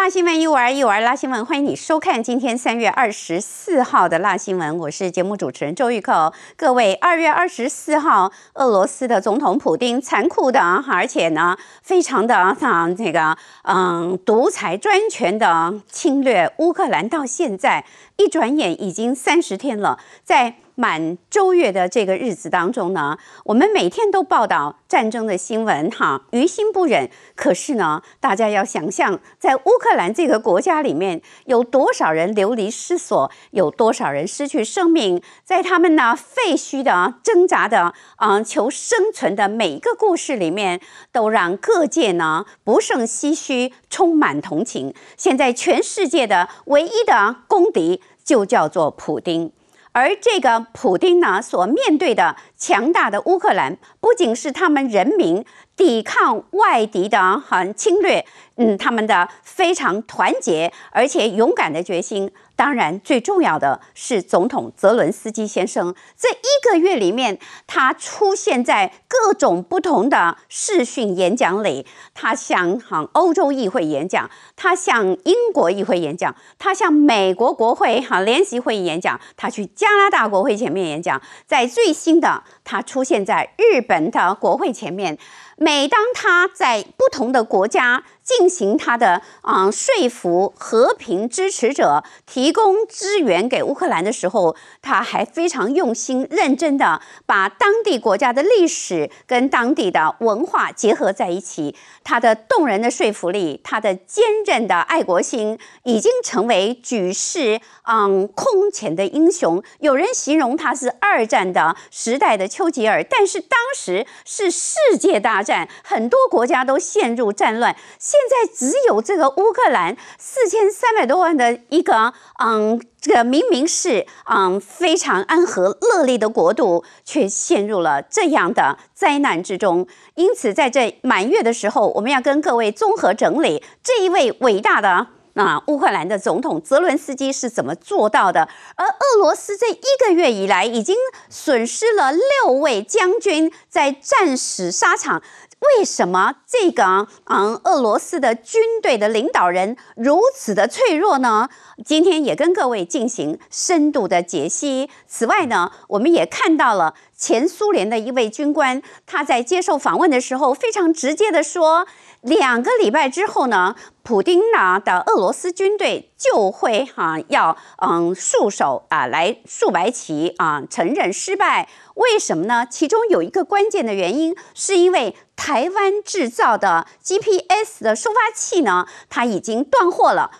辣新闻一玩一玩，辣新闻欢迎你收看今天三月二十四号的辣新闻，我是节目主持人周玉蔻。各位，二月二十四号，俄罗斯的总统普丁残酷的，而且呢，非常的啊，这个嗯，独裁专权的侵略乌克兰，到现在一转眼已经三十天了，在。满周月的这个日子当中呢，我们每天都报道战争的新闻，哈，于心不忍。可是呢，大家要想象，在乌克兰这个国家里面，有多少人流离失所，有多少人失去生命，在他们那废墟的挣扎的，嗯，求生存的每一个故事里面，都让各界呢不胜唏嘘，充满同情。现在全世界的唯一的公敌，就叫做普丁。而这个普丁呢，所面对的强大的乌克兰，不仅是他们人民抵抗外敌的很侵略，嗯，他们的非常团结而且勇敢的决心。当然，最重要的是总统泽伦斯基先生，这一个月里面，他出现在各种不同的视讯演讲里。他向哈欧洲议会演讲，他向英国议会演讲，他向美国国会哈联席会议演讲，他去加拿大国会前面演讲。在最新的，他出现在日本的国会前面。每当他在不同的国家进行他的啊、呃、说服和平支持者，提供支援给乌克兰的时候，他还非常用心认真的把当地国家的历史跟当地的文化结合在一起。他的动人的说服力，他的坚韧的爱国心，已经成为举世嗯空前的英雄。有人形容他是二战的时代的丘吉尔，但是当时是世界大战。很多国家都陷入战乱，现现在只有这个乌克兰四千三百多万的一个，嗯，这个明明是嗯非常安和乐利的国度，却陷入了这样的灾难之中。因此，在这满月的时候，我们要跟各位综合整理这一位伟大的。啊，乌克兰的总统泽伦斯基是怎么做到的？而俄罗斯这一个月以来，已经损失了六位将军在战死沙场。为什么这个嗯，俄罗斯的军队的领导人如此的脆弱呢？今天也跟各位进行深度的解析。此外呢，我们也看到了前苏联的一位军官，他在接受访问的时候，非常直接的说。两个礼拜之后呢，普丁呢的俄罗斯军队就会哈、要嗯束手啊来束白旗啊承认失败。为什么呢？其中有一个关键的原因，是因为台湾制造的 GPS 的收发器呢，它已经断货了。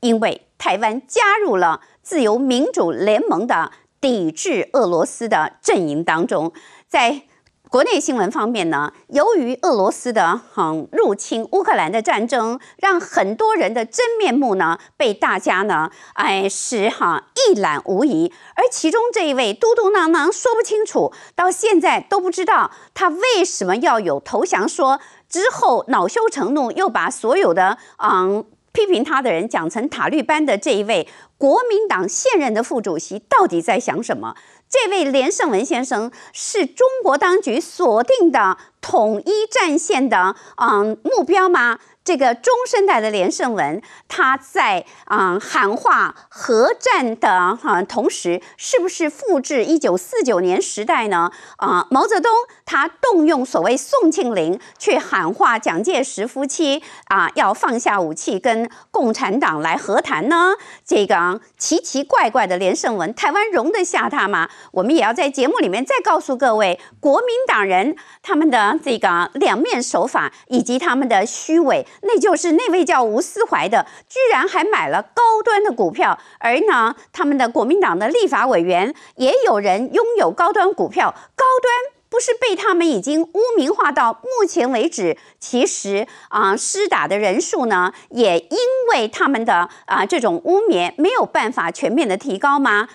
因为台湾加入了自由民主联盟的抵制俄罗斯的阵营当中，在。国内新闻方面呢，由于俄罗斯的嗯入侵乌克兰的战争，让很多人的真面目呢被大家呢哎是哈一览无遗。而其中这一位嘟嘟囔囔说不清楚，到现在都不知道他为什么要有投降说，之后恼羞成怒，又把所有的嗯批评他的人讲成塔利班的这一位国民党现任的副主席，到底在想什么？这位连胜文先生是中国当局锁定的统一战线的嗯目标吗？这个中生代的连胜文，他在啊、喊话核战的哈、同时，是不是复制一九四九年时代呢？啊、毛泽东他动用所谓宋庆龄去喊话蒋介石夫妻啊，要放下武器跟共产党来和谈呢？这个奇奇怪怪的连胜文，台湾容得下他吗？我们也要在节目里面再告诉各位，国民党人他们的这个两面手法以及他们的虚伪。那就是那位叫吴思怀的，居然还买了高端的股票，而呢，他们的国民党的立法委员也有人拥有高端股票，高端不是被他们已经污名化到目前为止，其实啊，施打的人数呢，也因为他们的啊这种污蔑没有办法全面的提高吗？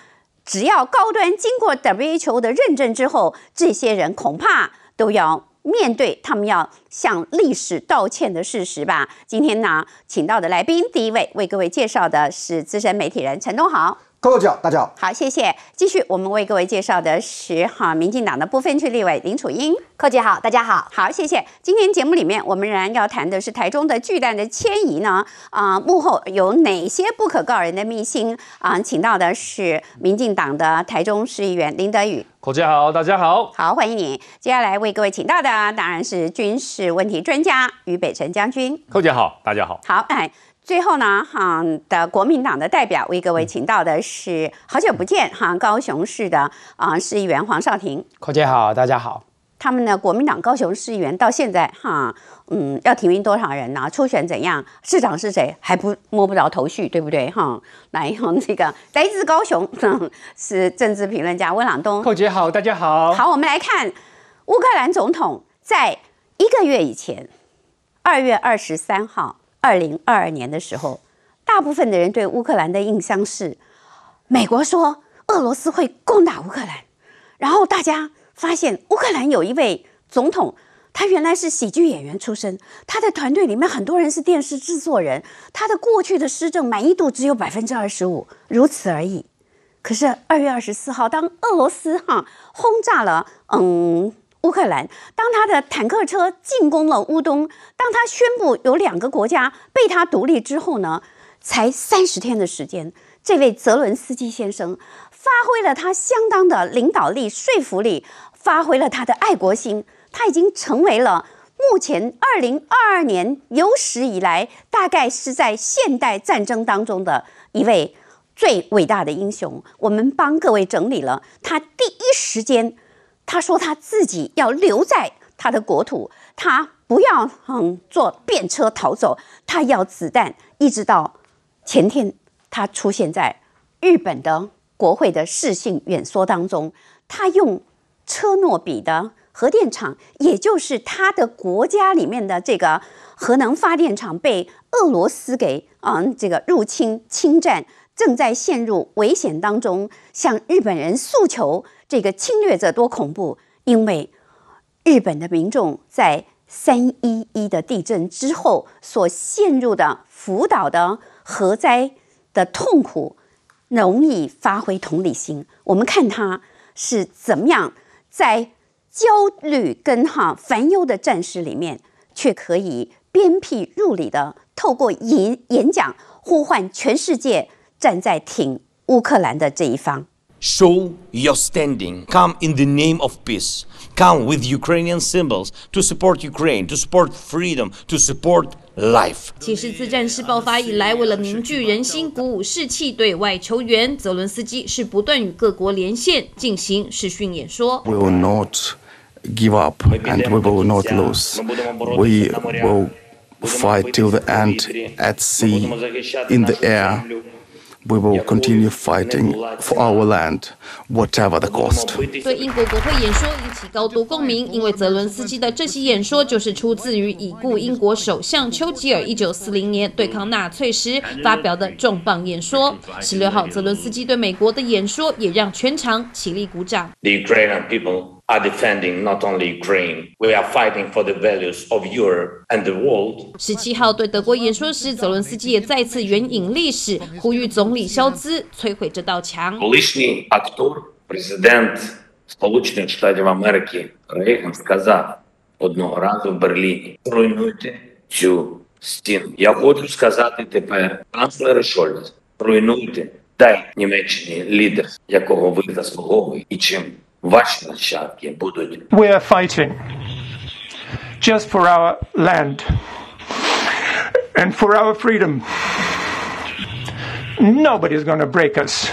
只要高端经过 WHO 的认证之后，这些人恐怕都要。面对他们要向历史道歉的事实吧。今天呢，请到的来宾，第一位为各位介绍的是资深媒体人陈东豪。各位大家好，好，谢谢。继续，我们为各位介绍的是哈，民进党的部分区立委林楚英。寇姐好，大家好，好，谢谢。今天节目里面，我们仍然要谈的是台中的巨蛋的迁移呢，啊、呃，幕后有哪些不可告人的秘辛啊、呃？请到的是民进党的台中市议员林德宇。寇姐好，大家好，好，欢迎你。接下来为各位请到的当然是军事问题专家于北辰将军。寇姐好，大家好，好，哎。最后呢，哈的国民党的代表为各位请到的是好久不见哈高雄市的啊市议员黄少廷。寇姐好，大家好。他们呢国民党高雄市议员到现在哈嗯要提名多少人呢？初选怎样？市长是谁？还不摸不着头绪，对不对？哈，来用 这个来自高雄 是政治评论家温朗东。寇姐好，大家好。好，我们来看乌克兰总统在一个月以前，二月二十三号。二零二二年的时候，大部分的人对乌克兰的印象是，美国说俄罗斯会攻打乌克兰，然后大家发现乌克兰有一位总统，他原来是喜剧演员出身，他的团队里面很多人是电视制作人，他的过去的施政满意度只有百分之二十五，如此而已。可是二月二十四号，当俄罗斯哈轰炸了，嗯。乌克兰，当他的坦克车进攻了乌东，当他宣布有两个国家被他独立之后呢，才三十天的时间，这位泽伦斯基先生发挥了他相当的领导力、说服力，发挥了他的爱国心，他已经成为了目前二零二二年有史以来大概是在现代战争当中的一位最伟大的英雄。我们帮各位整理了他第一时间。他说他自己要留在他的国土，他不要嗯坐便车逃走，他要子弹。一直到前天，他出现在日本的国会的视讯演说当中，他用车诺比的核电厂，也就是他的国家里面的这个核能发电厂被俄罗斯给嗯这个入侵侵占，正在陷入危险当中，向日本人诉求。这个侵略者多恐怖！因为日本的民众在三一一的地震之后所陷入的福岛的核灾的痛苦，容易发挥同理心。我们看他是怎么样在焦虑跟哈烦忧的战事里面，却可以鞭辟入里的透过演演讲呼唤全世界站在挺乌克兰的这一方。Show your standing. Come in the name of peace. Come with Ukrainian symbols to support Ukraine, to support freedom, to support life. 其实自战事爆发以来，为了凝聚人心、鼓舞士气，对外求援，泽伦斯基是不断与各国连线进行视讯演说。We will not give up and we will not lose. We will fight till the end at sea, in the air. We will continue fighting for our land, whatever the cost. 对英国国会演说引起高度共鸣，因为泽伦斯基的这些演说就是出自于已故英国首相丘吉尔一九四零年对抗纳粹时发表的重磅演说。十六号，泽伦斯基对美国的演说也让全场起立鼓掌。The Ukrainian people are defending not only Ukraine, we are fighting for the values of Europe and the world. 十七号对德国演说时，泽伦斯基也再次援引历史，呼吁总理肖兹摧毁这道墙。Колишній актор, президент Сполучених Штатів Америки Рейган сказав одного разу в Берліні: "Руйнуйте цю стіну". Я хочу сказати тепер канцлеру Шольц: "Руйнуйте, дай Німеччині лідер, якого ви заслуговуєте і чим Ваши нащадки будут. We are fighting just for our land and for our freedom. Nobody is going to break us.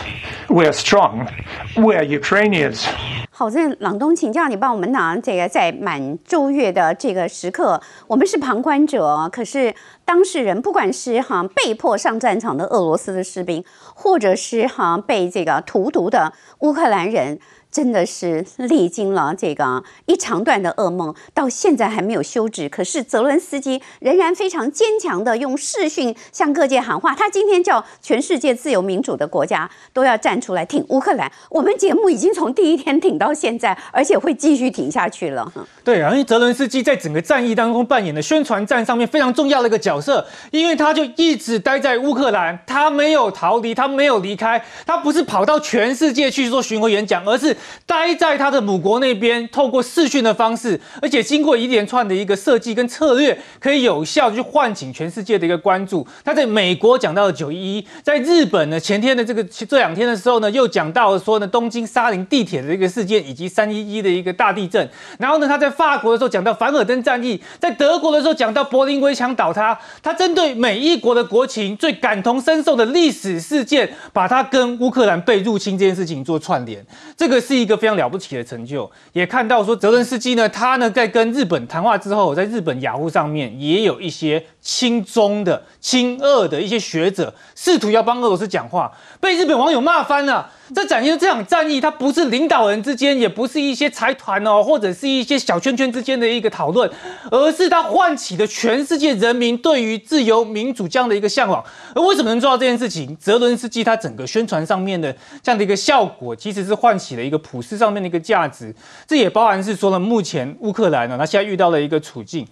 We are strong. We are Ukrainians. 好，这朗东，请教你帮我们拿这个在满昼月的这个时刻，我们是旁观者，可是 当事人，不管是哈被迫上战场的俄罗斯的士兵，或者是哈被这个荼毒的乌克兰人。真的是历经了这个一长段的噩梦，到现在还没有休止。可是泽伦斯基仍然非常坚强的用视讯向各界喊话。他今天叫全世界自由民主的国家都要站出来挺乌克兰。我们节目已经从第一天挺到现在，而且会继续挺下去了。对啊，因为泽伦斯基在整个战役当中扮演的宣传战上面非常重要的一个角色，因为他就一直待在乌克兰，他没有逃离，他没有离开，他不是跑到全世界去做巡回演讲，而是待在他的母国那边，透过视讯的方式，而且经过一连串的一个设计跟策略，可以有效去唤醒全世界的一个关注。他在美国讲到了九一一，在日本呢前天的这个这两天的时候呢，又讲到了说呢东京沙林地铁的一个事件，以及三一一的一个大地震。然后呢他在法国的时候讲到凡尔登战役，在德国的时候讲到柏林围墙倒塌。他针对每一国的国情最感同身受的历史事件，把它跟乌克兰被入侵这件事情做串联，这个是一个非常了不起的成就。也看到说泽伦斯基呢，他呢在跟日本谈话之后，在日本雅虎上面也有一些亲中的、亲俄的一些学者试图要帮俄罗斯讲话，被日本网友骂翻了。这展现这场战役，它不是领导人之间，也不是一些财团哦，或者是一些小圈圈之间的一个讨论，而是它唤起了全世界人民对于自由民主这样的一个向往。而为什么能做到这件事情？泽伦斯基他整个宣传上面的这样的一个效果，其实是唤起了一个普世上面的一个价值。这也包含是说了，目前乌克兰呢，他现在遇到了一个处境，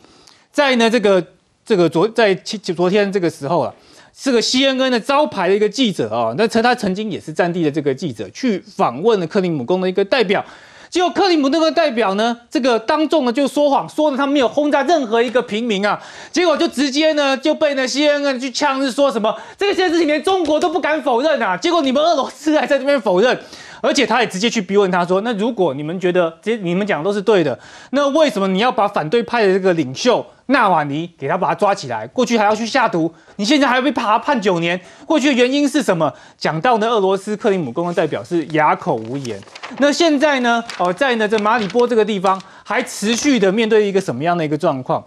在呢这个这个昨在昨天这个时候啊。是个 CNN 的招牌的一个记者啊，那他他曾经也是战地的这个记者，去访问了克里姆宫的一个代表，结果克里姆那个代表呢，这个当众呢就说谎，说了他没有轰炸任何一个平民啊，结果就直接呢就被呢 CNN 去呛，是说什么这个些事情连中国都不敢否认啊，结果你们俄罗斯还在这边否认。而且他也直接去逼问他说：“那如果你们觉得这你们讲的都是对的，那为什么你要把反对派的这个领袖纳瓦尼给他把他抓起来？过去还要去下毒，你现在还要被判判九年？过去的原因是什么？”讲到呢，俄罗斯克里姆宫的代表是哑口无言。那现在呢？哦，在呢这马里波这个地方还持续的面对一个什么样的一个状况？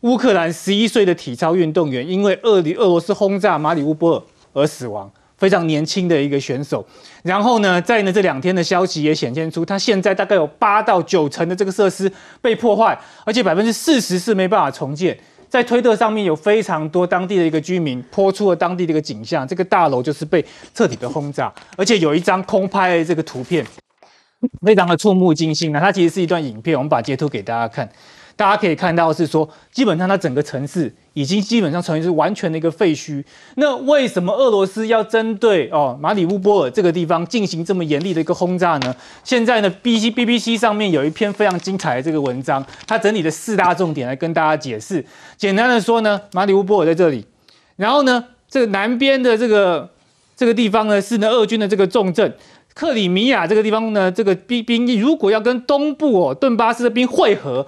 乌克兰十一岁的体操运动员因为俄里俄罗斯轰炸马里乌波尔而死亡。非常年轻的一个选手，然后呢，在呢这两天的消息也显现出，他现在大概有八到九成的这个设施被破坏，而且百分之四十是没办法重建。在推特上面有非常多当地的一个居民泼出了当地的一个景象，这个大楼就是被彻底的轰炸，而且有一张空拍的这个图片，非常的触目惊心。那它其实是一段影片，我们把截图给大家看。大家可以看到是说，基本上它整个城市已经基本上成为是完全的一个废墟。那为什么俄罗斯要针对哦马里乌波尔这个地方进行这么严厉的一个轰炸呢？现在呢，BBC BBC 上面有一篇非常精彩的这个文章，它整理的四大重点来跟大家解释。简单的说呢，马里乌波尔在这里，然后呢，这个南边的这个这个地方呢是呢俄军的这个重镇克里米亚这个地方呢，这个兵兵役如果要跟东部哦顿巴斯的兵会合。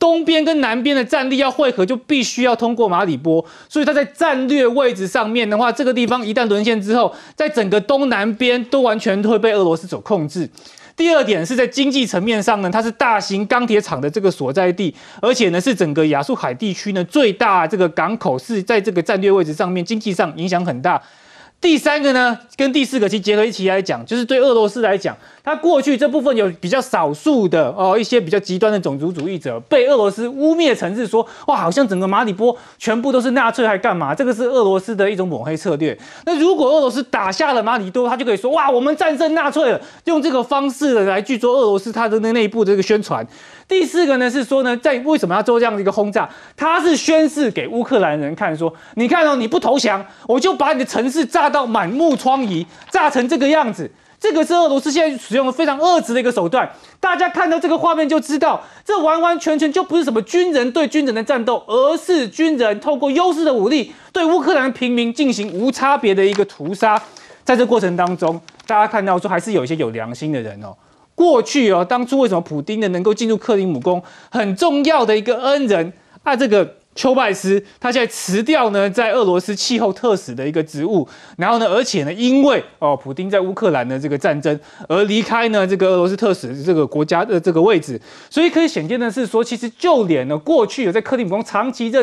东边跟南边的战力要汇合，就必须要通过马里波，所以它在战略位置上面的话，这个地方一旦沦陷之后，在整个东南边都完全会被俄罗斯所控制。第二点是在经济层面上呢，它是大型钢铁厂的这个所在地，而且呢是整个亚速海地区呢最大这个港口，是在这个战略位置上面，经济上影响很大。第三个呢，跟第四个其实结合一起来讲，就是对俄罗斯来讲，它过去这部分有比较少数的哦，一些比较极端的种族主义者被俄罗斯污蔑成是说，哇，好像整个马里波全部都是纳粹，还干嘛？这个是俄罗斯的一种抹黑策略。那如果俄罗斯打下了马里多，他就可以说，哇，我们战胜纳粹了，用这个方式来去做俄罗斯它的那内部的这个宣传。第四个呢是说呢，在为什么要做这样的一个轰炸？他是宣示给乌克兰人看，说你看哦，你不投降，我就把你的城市炸到满目疮痍，炸成这个样子。这个是俄罗斯现在使用的非常恶质的一个手段。大家看到这个画面就知道，这完完全全就不是什么军人对军人的战斗，而是军人透过优势的武力对乌克兰平民进行无差别的一个屠杀。在这过程当中，大家看到说还是有一些有良心的人哦。过去哦，当初为什么普丁呢能够进入克里姆宫？很重要的一个恩人啊，这个丘拜斯，他现在辞掉呢在俄罗斯气候特使的一个职务，然后呢，而且呢，因为哦，普丁在乌克兰的这个战争而离开呢这个俄罗斯特使这个国家的这个位置，所以可以显见的是说，其实就连呢过去有在克里姆宫长期任。